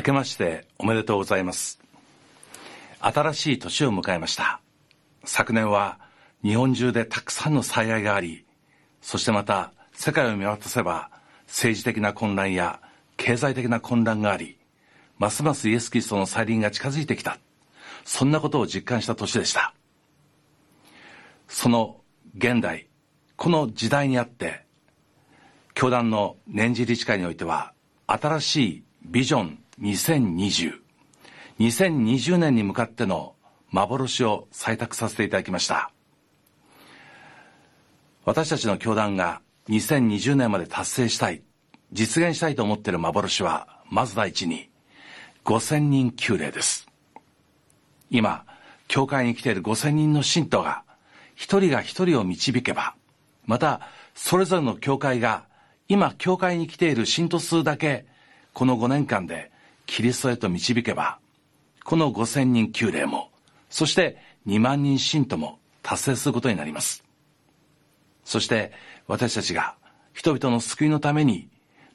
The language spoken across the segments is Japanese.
明けましておめでとうございます。新しい年を迎えました。昨年は日本中でたくさんの災害がありそしてまた世界を見渡せば政治的な混乱や経済的な混乱がありますますイエス・キリストの再臨が近づいてきた。そんなことを実感した年でした。その現代この時代にあって教団の年次理事会においては新しいビジョン2020 2020年に向かっての幻を採択させていただきました。私たちの教団が2020年まで達成したい実現したいと思っている幻はまず第一に5000人級例です。今教会に来ている5000人の信徒が一人が一人を導けばまたそれぞれの教会が今教会に来ている信徒数だけこの5年間でキリストへと導けばこの5000人級例もそして2万人信徒も達成することになります。そして私たちが人々の救いのために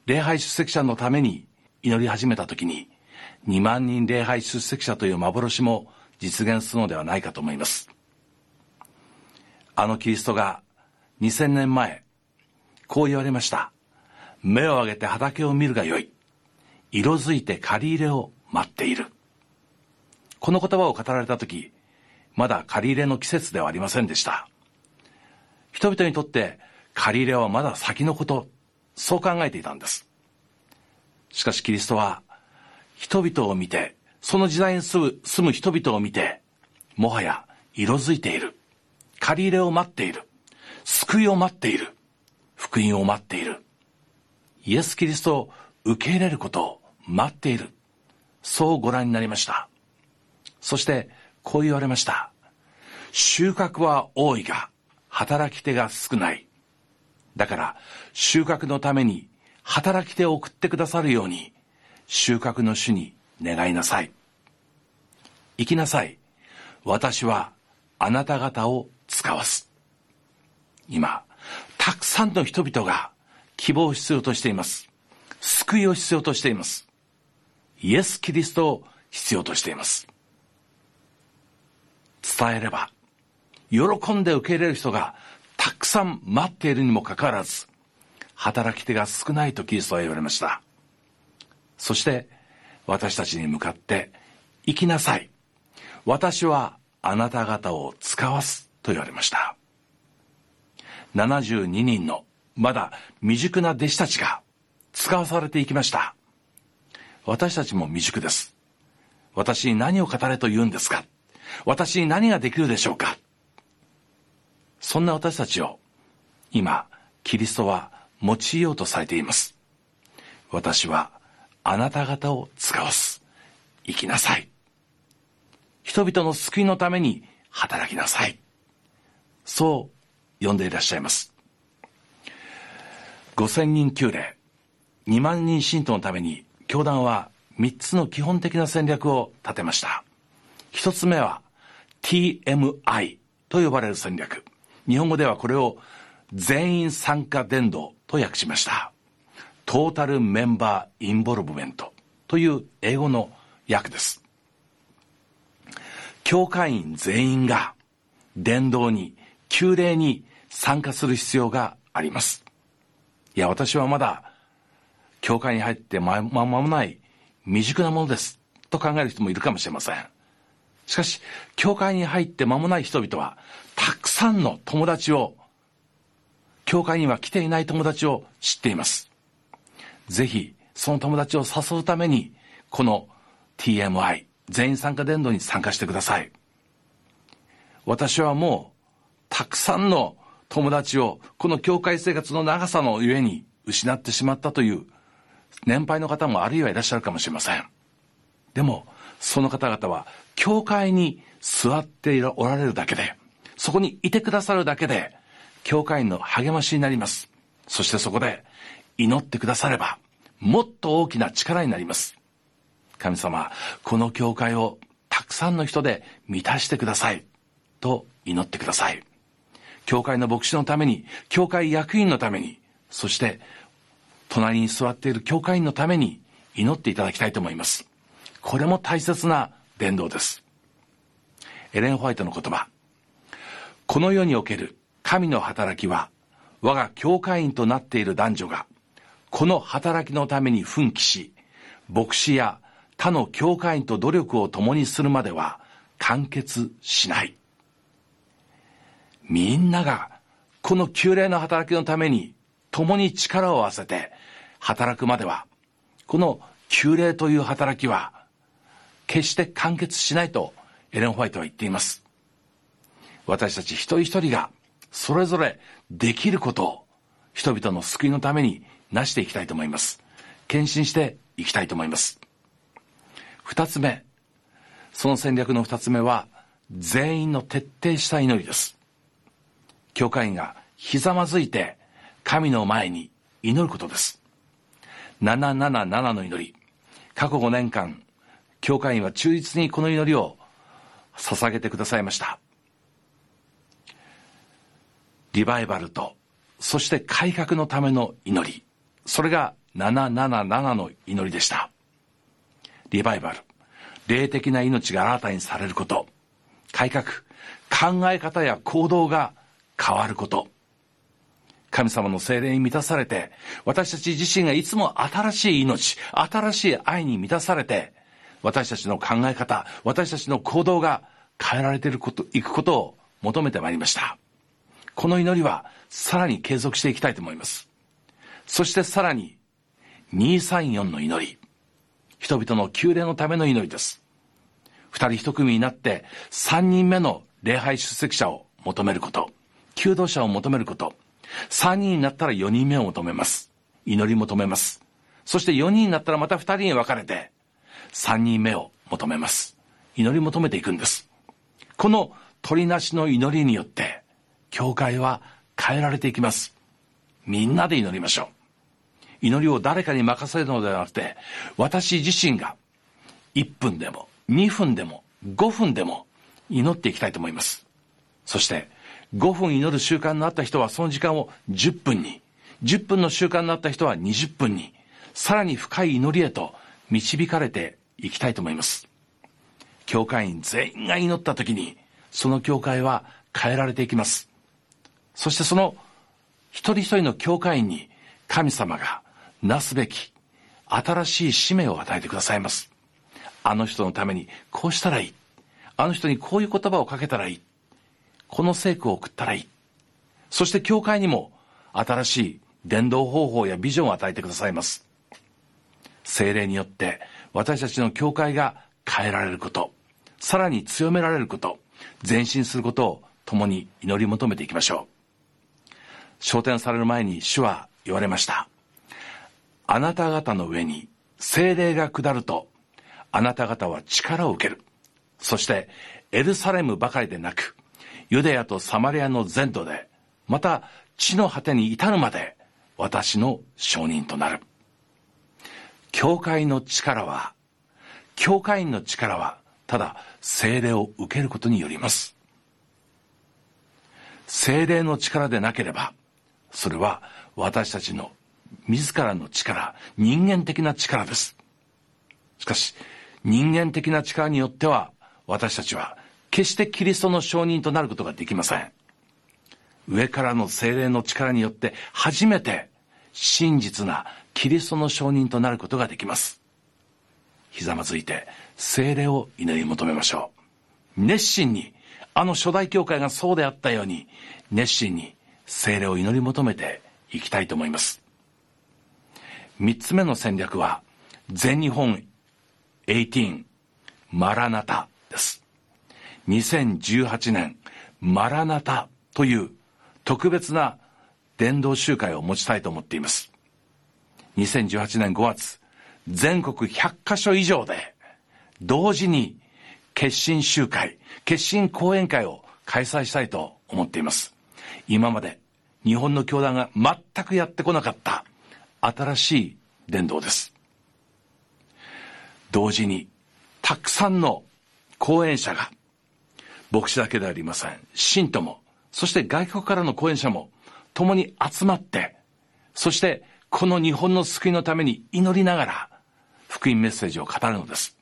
礼拝出席者のために祈り始めた時に2万人礼拝出席者という幻も実現するのではないかと思います。あのキリストが2000年前こう言われました。目を上げて畑を見るがよい。色づいて借り入れを待っている。この言葉を語られた時まだ借り入れの季節ではありませんでした。人々にとって借り入れはまだ先のことそう考えていたんです。しかしキリストは人々を見てその時代に住む住む人々を見てもはや色づいている。借り入れを待っている。救いを待っている。福音を待っている。イエス・キリストを受け入れることを待っている。そうご覧になりました。そしてこう言われました。収穫は多いが働き手が少ない。だから収穫のために働き手を送ってくださるように収穫の主に願いなさい。行きなさい。私はあなた方を使わす。今たくさんの人々が希望を必要としています。救いを必要としています。イエス・キリストを必要としています。伝えれば喜んで受け入れる人がたくさん待っているにもかかわらず働き手が少ないとキリストは言われました。そして私たちに向かって行きなさい。私はあなた方を使わすと言われました。72人のまだ未熟な弟子たちが使わされていきました。私たちも未熟です。私に何を語れと言うんですか？私に何ができるでしょうか？そんな私たちを今キリストは用いようとされています。私はあなた方を使わす。生きなさい。人々の救いのために働きなさい。そう呼んでいらっしゃいます。5000人級例。2万人信徒のために教団は3つの基本的な戦略を立てました。1つ目は TMI と呼ばれる戦略。日本語ではこれを全員参加伝道と訳しました。トータルメンバーインボルブメントという英語の訳です。教会員全員が伝道に旧礼に参加する必要があります。いや私はまだ教会に入って間もない未熟なものですと考える人もいるかもしれません。しかし教会に入って間もない人々はたくさんの友達を教会には来ていない友達を知っています。ぜひその友達を誘うためにこの TMI 全員参加伝道に参加してください。私はもうたくさんの友達をこの教会生活の長さのゆえに失ってしまったという年配の方もあるいはいらっしゃるかもしれません。でもその方々は教会に座っておられるだけでそこにいてくださるだけで教会員の励ましになります。そしてそこで祈ってくださればもっと大きな力になります。神様この教会をたくさんの人で満たしてください。と祈ってください。教会の牧師のために教会役員のためにそして隣に座っている教会員のために祈っていただきたいと思いますこれも大切な伝道です。エレン・ホワイトの言葉。この世における神の働きは、我が教会員となっている男女が、この働きのために奮起し、牧師や他の教会員と努力を共にするまでは完結しない。みんながこの旧礼の働きのために共に力を合わせて働くまでは、この旧礼という働きは決して完結しないとエレン・ホワイトは言っています。私たち一人一人がそれぞれできることを人々の救いのために成していきたいと思います。献身していきたいと思います。二つ目、その戦略の二つ目は、全員の徹底した祈りです。教会員がひざまずいて神の前に祈ることです。777の祈り。過去5年間、教会員は忠実にこの祈りを捧げてくださいました。リバイバルと、そして改革のための祈り。それが777の祈りでした。リバイバル。霊的な命が新たにされること。改革。考え方や行動が変わること。神様の精霊に満たされて、私たち自身がいつも新しい命、新しい愛に満たされて、私たちの考え方、私たちの行動が変えられていること、いくことを求めてまいりました。この祈りはさらに継続していきたいと思います。そしてさらに、234の祈り。人々の宮殿のための祈りです。二人一組になって三人目の礼拝出席者を求めること。求道者を求めること。三人になったら四人目を求めます。祈り求めます。そして四人になったらまた二人に分かれて、三人目を求めます。祈り求めていくんです。この鳥なしの祈りによって、教会は変えられていきます。みんなで祈りましょう。祈りを誰かに任せるのではなくて、私自身が1分でも2分でも5分でも祈っていきたいと思います。そして、5分祈る習慣のあった人はその時間を10分に、10分の習慣のあった人は20分に、さらに深い祈りへと導かれていきたいと思います。教会員全員が祈った時に、その教会は変えられていきます。そしてその一人一人の教会員に神様がなすべき新しい使命を与えてくださいます。あの人のためにこうしたらいい。あの人にこういう言葉をかけたらいい。この聖句を送ったらいい。そして教会にも新しい伝道方法やビジョンを与えてくださいます。精霊によって私たちの教会が変えられること、さらに強められること、前進することを共に祈り求めていきましょう。昇天される前に主は言われました。あなた方の上に精霊が下ると、あなた方は力を受ける。そして、エルサレムばかりでなく、ユダヤとサマリアの全土で、また地の果てに至るまで、私の証人となる。教会の力は、教会員の力は、ただ精霊を受けることによります。精霊の力でなければ、それは私たちの自らの力、人間的な力です。しかし、人間的な力によっては、私たちは決してキリストの証人となることができません。上からの精霊の力によって初めて真実なキリストの証人となることができます。ひざまずいて精霊を祈り求めましょう。熱心に、あの初代教会がそうであったように、熱心に精霊を祈り求めていきたいと思います。三つ目の戦略は、全日本18マラナタです。2018年マラナタという特別な伝道集会を持ちたいと思っています。2018年5月、全国100カ所以上で同時に決心集会、決心講演会を開催したいと思っています。今まで日本の教団が全くやってこなかった新しい伝道です。同時に、たくさんの講演者が、牧師だけではありません。信徒も、そして外国からの講演者も、共に集まって、そしてこの日本の救いのために祈りながら、福音メッセージを語るのです。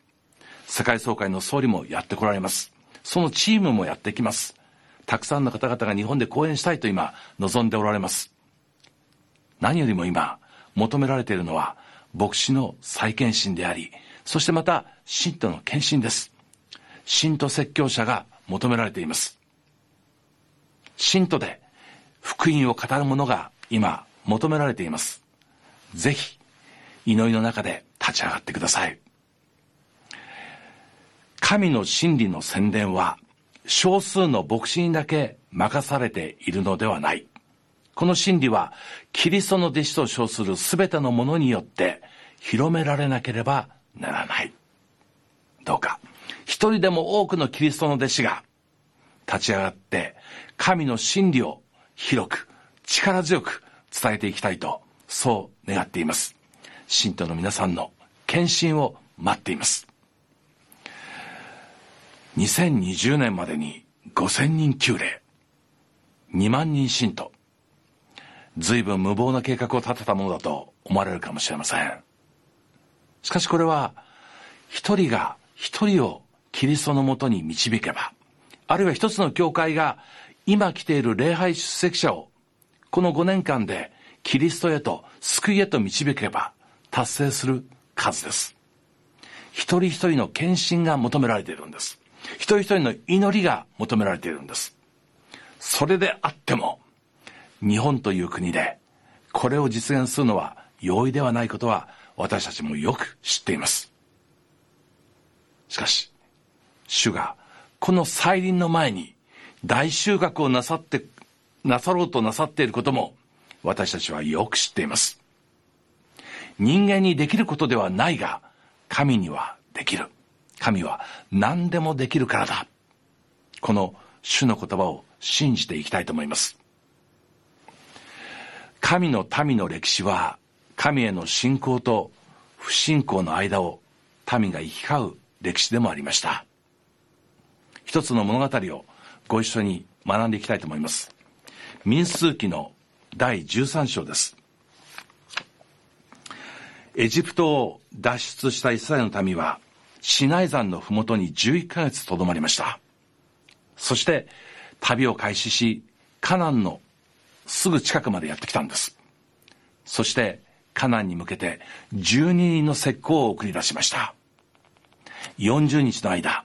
世界総会の総理もやってこられます。そのチームもやってきます。たくさんの方々が日本で講演したいと今望んでおられます。何よりも今求められているのは牧師の再献身であり、そしてまた信徒の献身です。信徒説教者が求められています。信徒で福音を語る者が今求められています。ぜひ、祈りの中で立ち上がってください。神の真理の宣伝は少数の牧師にだけ任されているのではない。この真理はキリストの弟子と称する全てのものによって広められなければならない。どうか、一人でも多くのキリストの弟子が立ち上がって神の真理を広く力強く伝えていきたいとそう願っています。信徒の皆さんの献身を待っています。2020年までに5000人級例2万人信徒随分無謀な計画を立てたものだと思われるかもしれません。しかしこれは一人が一人をキリストのもとに導けばあるいは一つの教会が今来ている礼拝出席者をこの5年間でキリストへと救いへと導けば達成する数です。一人一人の献身が求められているんです。一人一人の祈りが求められているんです。それであっても、日本という国でこれを実現するのは容易ではないことは私たちもよく知っています。しかし、主がこの再臨の前に大収穫をなさって、なさろうとなさっていることも私たちはよく知っています。人間にできることではないが、神にはできる。神は何でもできるからだ。この主の言葉を信じていきたいと思います。神の民の歴史は、神への信仰と不信仰の間を民が行き交う歴史でもありました。一つの物語をご一緒に学んでいきたいと思います。民数記の第13章です。エジプトを脱出したイスラエルの民は、シナイ山の麓に11ヶ月とどまりました。そして、旅を開始し、カナンのすぐ近くまでやってきたんです。そして、カナンに向けて12人の石膏を送り出しました。40日の間、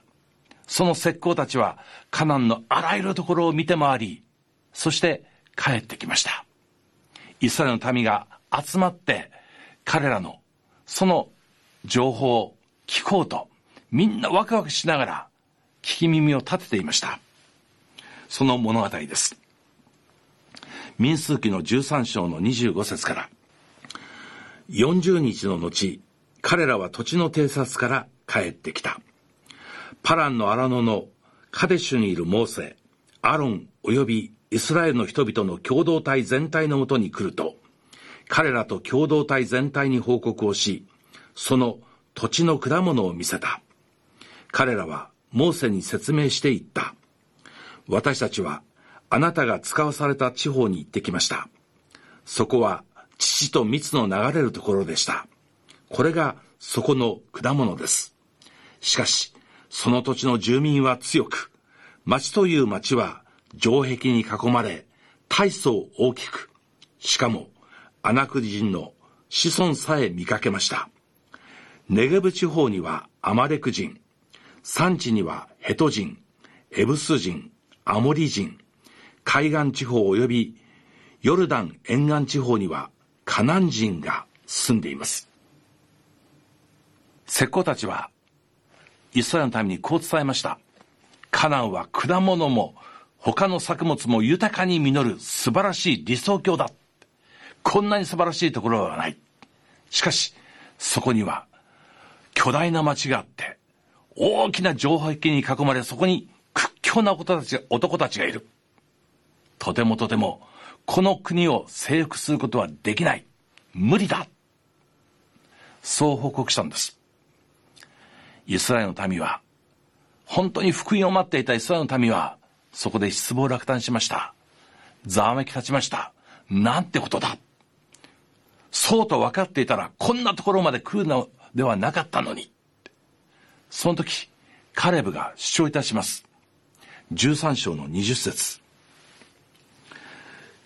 その石膏たちはカナンのあらゆるところを見て回り、そして帰ってきました。イスラエルの民が集まって彼らのその情報を聞こうとみんなワクワクしながら聞き耳を立てていました。その物語です。民数記の13章の25節から40日の後、彼らは土地の偵察から帰ってきた。パランの荒野のカデシュにいるモーセ、アロン及びイスラエルの人々の共同体全体のもとに来ると、彼らと共同体全体に報告をし、その土地の果物を見せた。彼らはモーセに説明していった。私たちはあなたが使わされた地方に行ってきました。そこは父と蜜の流れるところでした。これがそこの果物です。しかし、その土地の住民は強く、町という町は城壁に囲まれ、大層大きく、しかも、アナク人の子孫さえ見かけました。ネゲブ地方にはアマレク人、山地にはヘト人、エブス人、アモリ人、海岸地方及びヨルダン沿岸地方にはカナン人が住んでいます。石膏たちはイスラエルのためにこう伝えました。カナンは果物も他の作物も豊かに実る素晴らしい理想郷だ。こんなに素晴らしいところはない。しかし、そこには巨大な町があって、大きな城壁に囲まれ、そこに屈強な男たち男たちがいる。とてもとても、この国を征服することはできない。無理だ。そう報告したんです。イスラエルの民は、本当に福音を待っていたイスラエルの民は、そこで失望落胆しました。ざわめき立ちました。なんてことだ。そうと分かっていたら、こんなところまで来るのではなかったのに。その時、カレブが主張いたします。13章の20節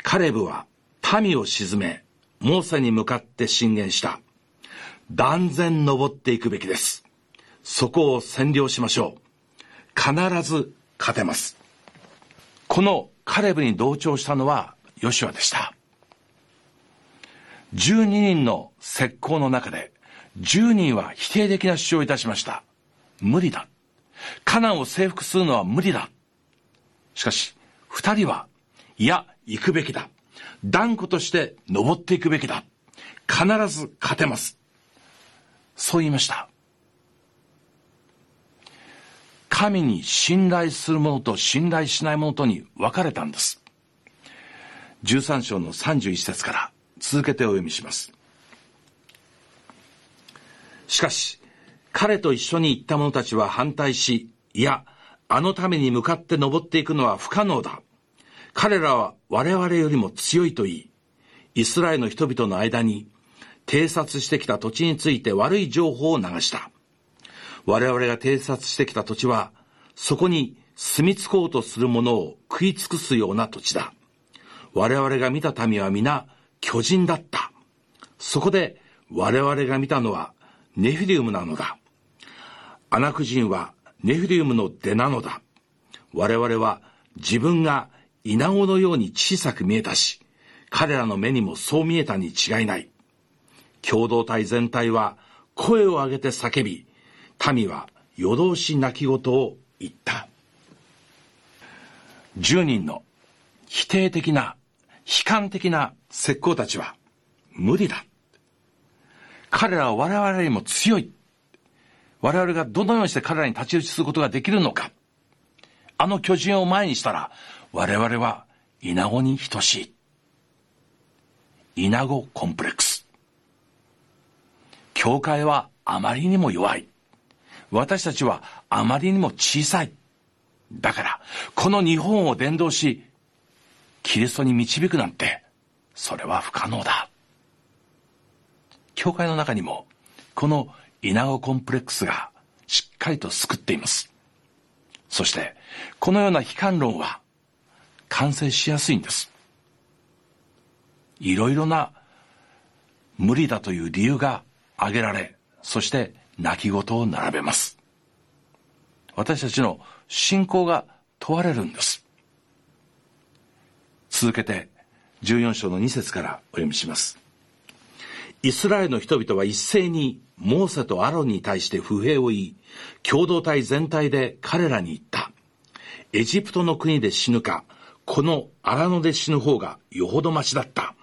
カレブは民を鎮め、モーセに向かって進言した。断然登っていくべきです。そこを占領しましょう。必ず勝てます。このカレブに同調したのはヨシュアでした。12人の石膏の中で10人は否定的な主張をいたしました。無理だ。カナンを征服するのは無理だ。しかし、二人は、いや、行くべきだ。断固として登っていくべきだ。必ず勝てます。そう言いました。神に信頼する者と信頼しない者とに分かれたんです。13章の31節から続けてお読みします。しかし、彼と一緒に行った者たちは反対し、いや、あのために向かって登っていくのは不可能だ。彼らは我々よりも強いと言い、イスラエルの人々の間に偵察してきた土地について悪い情報を流した。我々が偵察してきた土地は、そこに住み着こうとする者を食い尽くすような土地だ。我々が見た民は皆巨人だった。そこで我々が見たのはネフィリウムなのだ。アナク人はネフィリウムの出なのだ。我々は自分がイナゴのように小さく見えたし、彼らの目にもそう見えたに違いない。共同体全体は声を上げて叫び、民は夜通し泣き言を言った。10人の否定的な、悲観的な石膏たちは無理だ。彼らは我々よりも強い。我々がどのようにして彼らに立ち打ちすることができるのか。あの巨人を前にしたら、我々はイナゴに等しい。イナゴコンプレックス。教会はあまりにも弱い。私たちはあまりにも小さい。だから、この日本を伝道し、キリストに導くなんて、それは不可能だ。教会の中にも、この稲子コンプレックスがしっかりと救っています。そして、このような悲観論は、完成しやすいんです。いろいろな無理だという理由が挙げられ、そして泣き言を並べます。私たちの信仰が問われるんです。続けて、14章の2節からお読みします。イスラエルの人々は一斉にモーセとアロンに対して不平を言い、共同体全体で彼らに言った。エジプトの国で死ぬか、この荒野で死ぬ方がよほどましだった。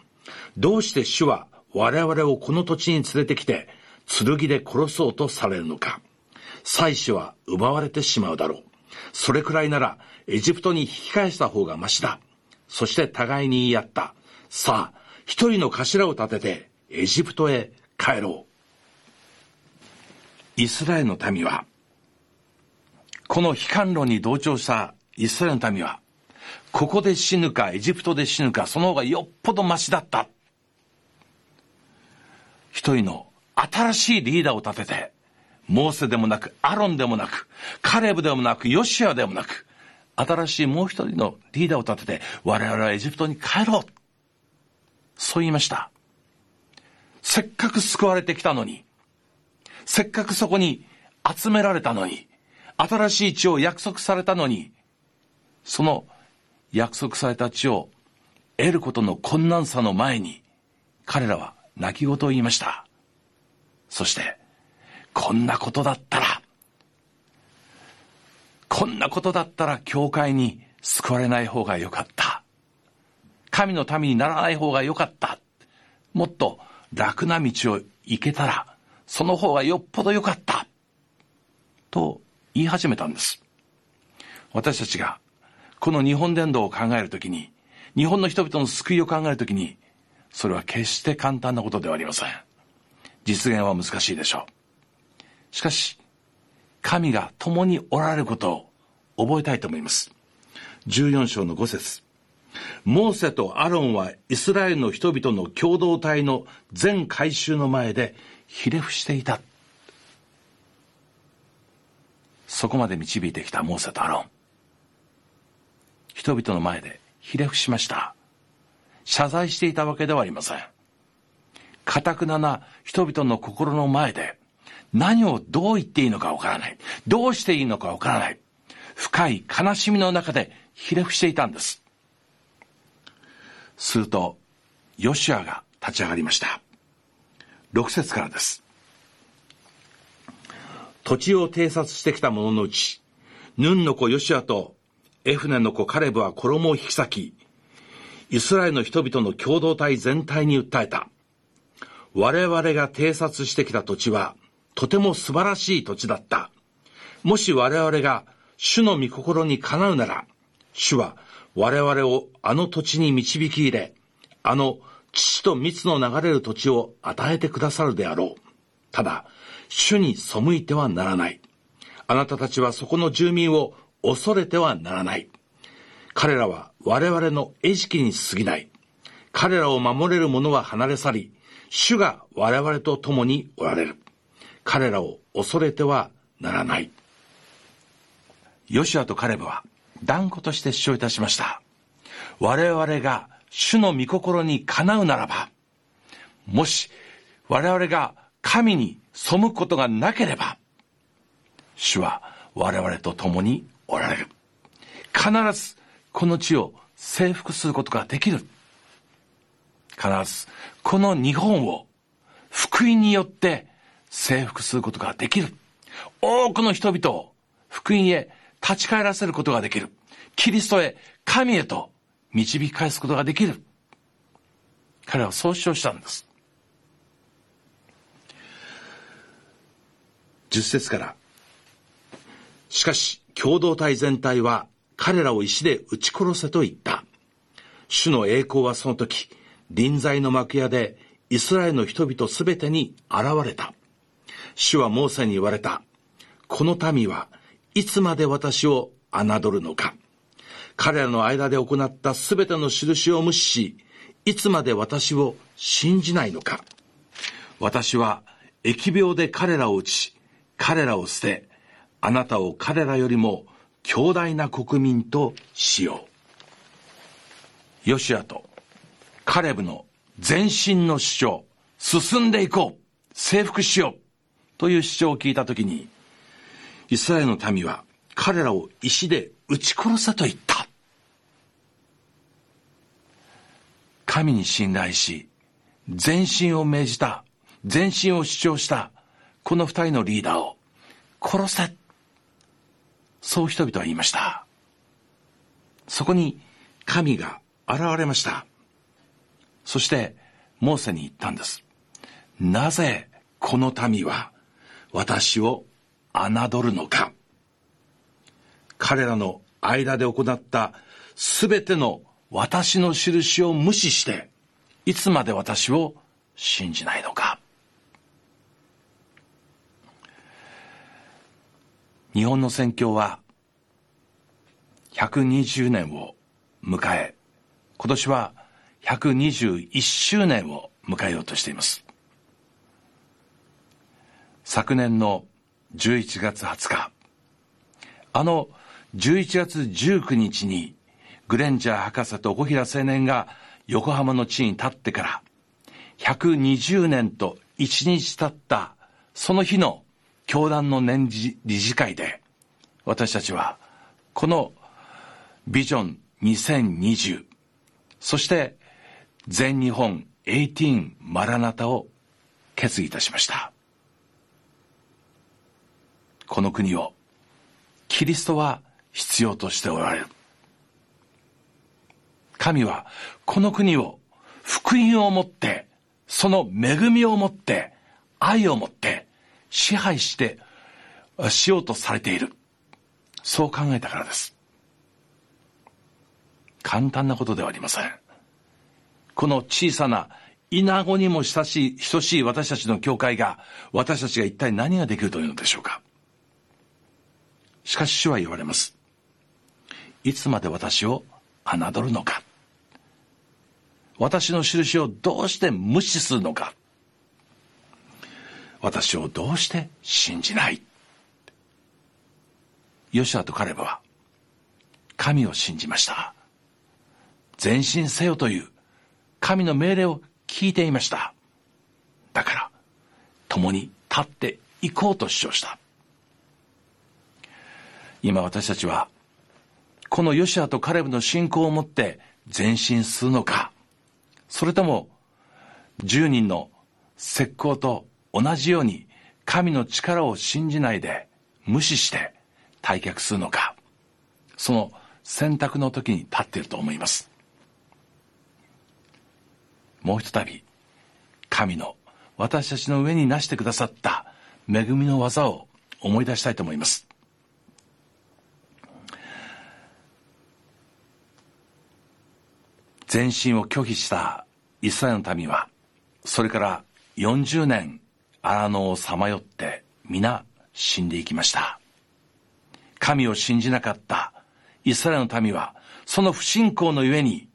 どうして主は我々をこの土地に連れてきて、剣で殺そうとされるのか。妻子は奪われてしまうだろう。それくらいなら、エジプトに引き返した方がましだ。そして互いに言い合った。さあ、一人の頭を立てて、エジプトへ帰ろう。イスラエルの民は、この悲観論に同調したイスラエルの民は、ここで死ぬか、エジプトで死ぬか、その方がよっぽどマシだった。一人の新しいリーダーを立てて、モーセでもなく、アロンでもなく、カレブでもなく、ヨシアでもなく、新しいもう一人のリーダーを立てて、我々はエジプトに帰ろう。そう言いました。せっかく救われてきたのに、せっかくそこに集められたのに、新しい地を約束されたのに、その約束された地を得ることの困難さの前に、彼らは泣き言を言いました。そして、こんなことだったら、こんなことだったら教会に救われない方がよかった。神の民にならない方がよかった。もっと楽な道を行けたら、その方がよっぽどよかった。と言い始めたんです。私たちがこの日本伝道を考えるときに、日本の人々の救いを考えるときに、それは決して簡単なことではありません。実現は難しいでしょう。しかし、神が共におられることを覚えたいと思います。14章の5節モーセとアロンはイスラエルの人々の共同体の全改宗の前でひれ伏していた。そこまで導いてきたモーセとアロン。人々の前でひれ伏しました。謝罪していたわけではありません。かたくなな人々の心の前で何をどう言っていいのかわからない。どうしていいのかわからない。深い悲しみの中でひれ伏していたんです。すると、ヨシアが立ち上がりました。6節からです。土地を偵察してきた者のうち、ヌンの子ヨシアとエフネの子カレブは衣を引き裂き、イスラエルの人々の共同体全体に訴えた。我々が偵察してきた土地は、とても素晴らしい土地だった。もし我々が主の御心にかなうなら、主は我々をあの土地に導き入れ、あの父と蜜の流れる土地を与えてくださるであろう。ただ、主に背いてはならない。あなたたちはそこの住民を恐れてはならない。彼らは我々の餌食に過ぎない。彼らを守れる者は離れ去り、主が我々と共におられる。彼らを恐れてはならない。ヨシアとカレブは断固として主張いたしました。我々が主の御心にかなうならば、もし我々が神に背くことがなければ、主は我々と共におられる。必ずこの地を征服することができる。必ずこの日本を福音によって征服することができる。多くの人々を福音へ立ち返らせることができる。キリストへ、神へと導き返すことができる。彼はそう主張したんです。十節から。しかし、共同体全体は彼らを石で撃ち殺せと言った。主の栄光はその時、臨在の幕屋でイスラエルの人々すべてに現れた。主はモーセに言われた。この民はいつまで私を侮るのか。彼らの間で行ったすべての印を無視し、いつまで私を信じないのか。私は疫病で彼らを打ち、彼らを捨て、あなたを彼らよりも強大な国民としよう。ヨシアとカレブの前進の主張、進んでいこう、征服しよう、という主張を聞いたときに、イスラエルの民は彼らを石で撃ち殺せと言った。神に信頼し、前進を命じた、前進を主張した、この二人のリーダーを殺せ。そう人々は言いました。そこに神が現れました。そして、モーセに言ったんです。なぜこの民は私を侮るのか。彼らの間で行ったすべての私の印を無視して、いつまで私を信じないのか。日本の宣教は120年を迎え、今年は121周年を迎えようとしています。昨年の11月20日、あの11月19日にグレンジャー博士と小平青年が横浜の地に立ってから120年と1日経ったその日の教団の年次理事会で私たちはこのビジョン2020そして全日本18マラナタを決議いたしましたこの国をキリストは必要としておられる。神はこの国を福音をもって、その恵みをもって、愛をもって支配してしようとされている。そう考えたからです。簡単なことではありません。この小さな稲子にも親しい、等しい私たちの教会が、私たちが一体何ができるというのでしょうか。しかし主は言われます。いつまで私を侮るのか。私の印をどうして無視するのか。私をどうして信じない。ヨシアとカレブは神を信じました前進せよという神の命令を聞いていました。だから共に立っていこうと主張した。今私たちはこのヨシアとカレブの信仰を持って前進するのかそれとも10人の石膏と同じように神の力を信じないで無視して退却するのかその選択の時に立っていると思います。もうひとたび神の私たちの上になしてくださった恵みの技を思い出したいと思います。前進を拒否したイスラエルの民はそれから40年荒野をさまよって皆死んでいきました。神を信じなかったイスラエルの民はその不信仰のゆえに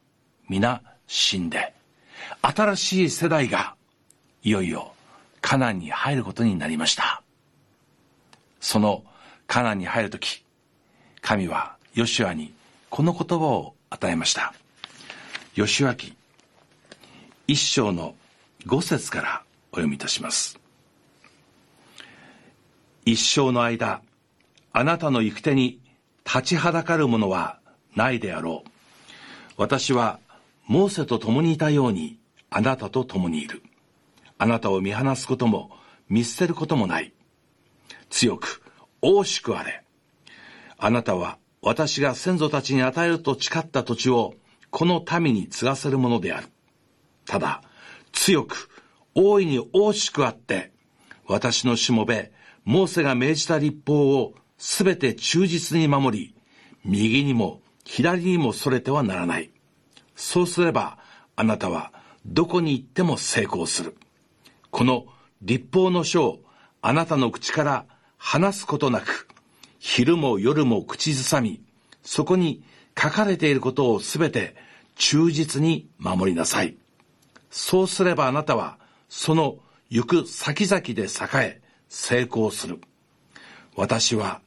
皆死んで新しい世代がいよいよカナンに入ることになりました。そのカナンに入るとき神はヨシュアにこの言葉を与えました。ヨシュア記一章の五節からお読みいたします。一生の間あなたの行く手に立ちはだかるものはないであろう。私はモーセと共にいたようにあなたと共にいる。あなたを見放すことも見捨てることもない。強く大しくあれ。あなたは私が先祖たちに与えると誓った土地をこの民に継がせるものである。ただ強く大いに大しくあって私のしもべモーセが命じた立法をすべて忠実に守り、右にも左にもそれてはならない。そうすれば、あなたはどこに行っても成功する。この立法の書をあなたの口から話すことなく、昼も夜も口ずさみ、そこに書かれていることをすべて忠実に守りなさい。そうすればあなたは、その行く先々で栄え、成功する。私は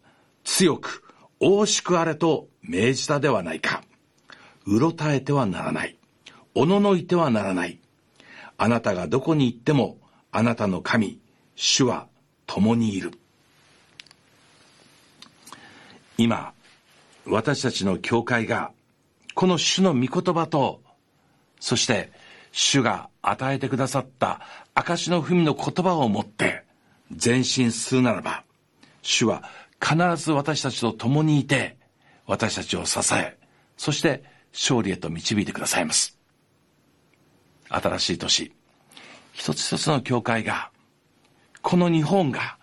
強く大しくあれと命じたではないか。うろたえてはならない。おののいてはならない。あなたがどこに行っても、あなたの神、主は共にいる。今、私たちの教会が、この主の御言葉と、そして主が与えてくださった証の文の言葉を持って、前進するならば、主は必ず私たちと共にいて、私たちを支え、そして勝利へと導いてくださいます。新しい年、一つ一つの教会が、この日本が、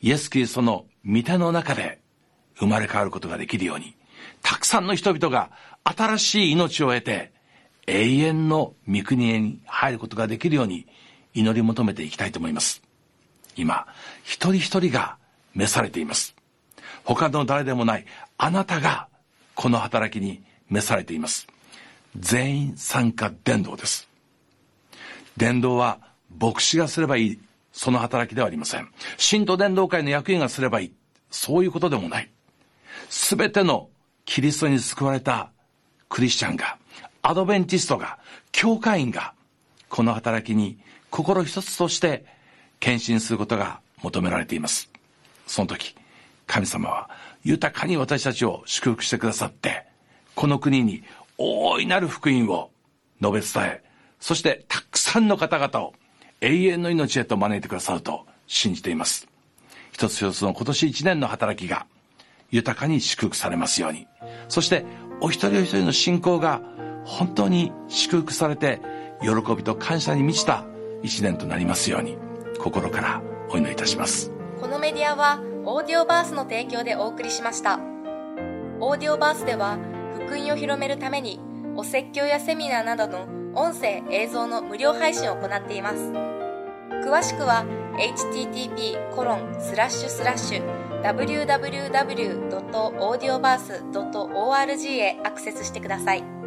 イエス・キリストの御手の中で生まれ変わることができるように、たくさんの人々が新しい命を得て、永遠の御国へに入ることができるように祈り求めていきたいと思います。今、一人一人が召されています。他の誰でもないあなたがこの働きに召されています。全員参加伝道です。伝道は牧師がすればいい、その働きではありません。信徒伝道会の役員がすればいい、そういうことでもない。すべてのキリストに救われたクリスチャンが、アドベンティストが、教会員が、この働きに心一つとして献身することが求められています。その時、神様は豊かに私たちを祝福してくださって、この国に大いなる福音を述べ伝え、そしてたくさんの方々を永遠の命へと招いてくださると信じています。一つ一つの今年一年の働きが豊かに祝福されますように。そしてお一人お一人の信仰が本当に祝福されて喜びと感謝に満ちた一年となりますように。心からお祈りいたしますこのメディアはオーディオバースの提供でお送りしましたオーディオバースでは福音を広めるためにお説教やセミナーなどの音声映像の無料配信を行っています詳しくは http コロンスラッシュスラッシュ www.audioverse.org へアクセスしてください。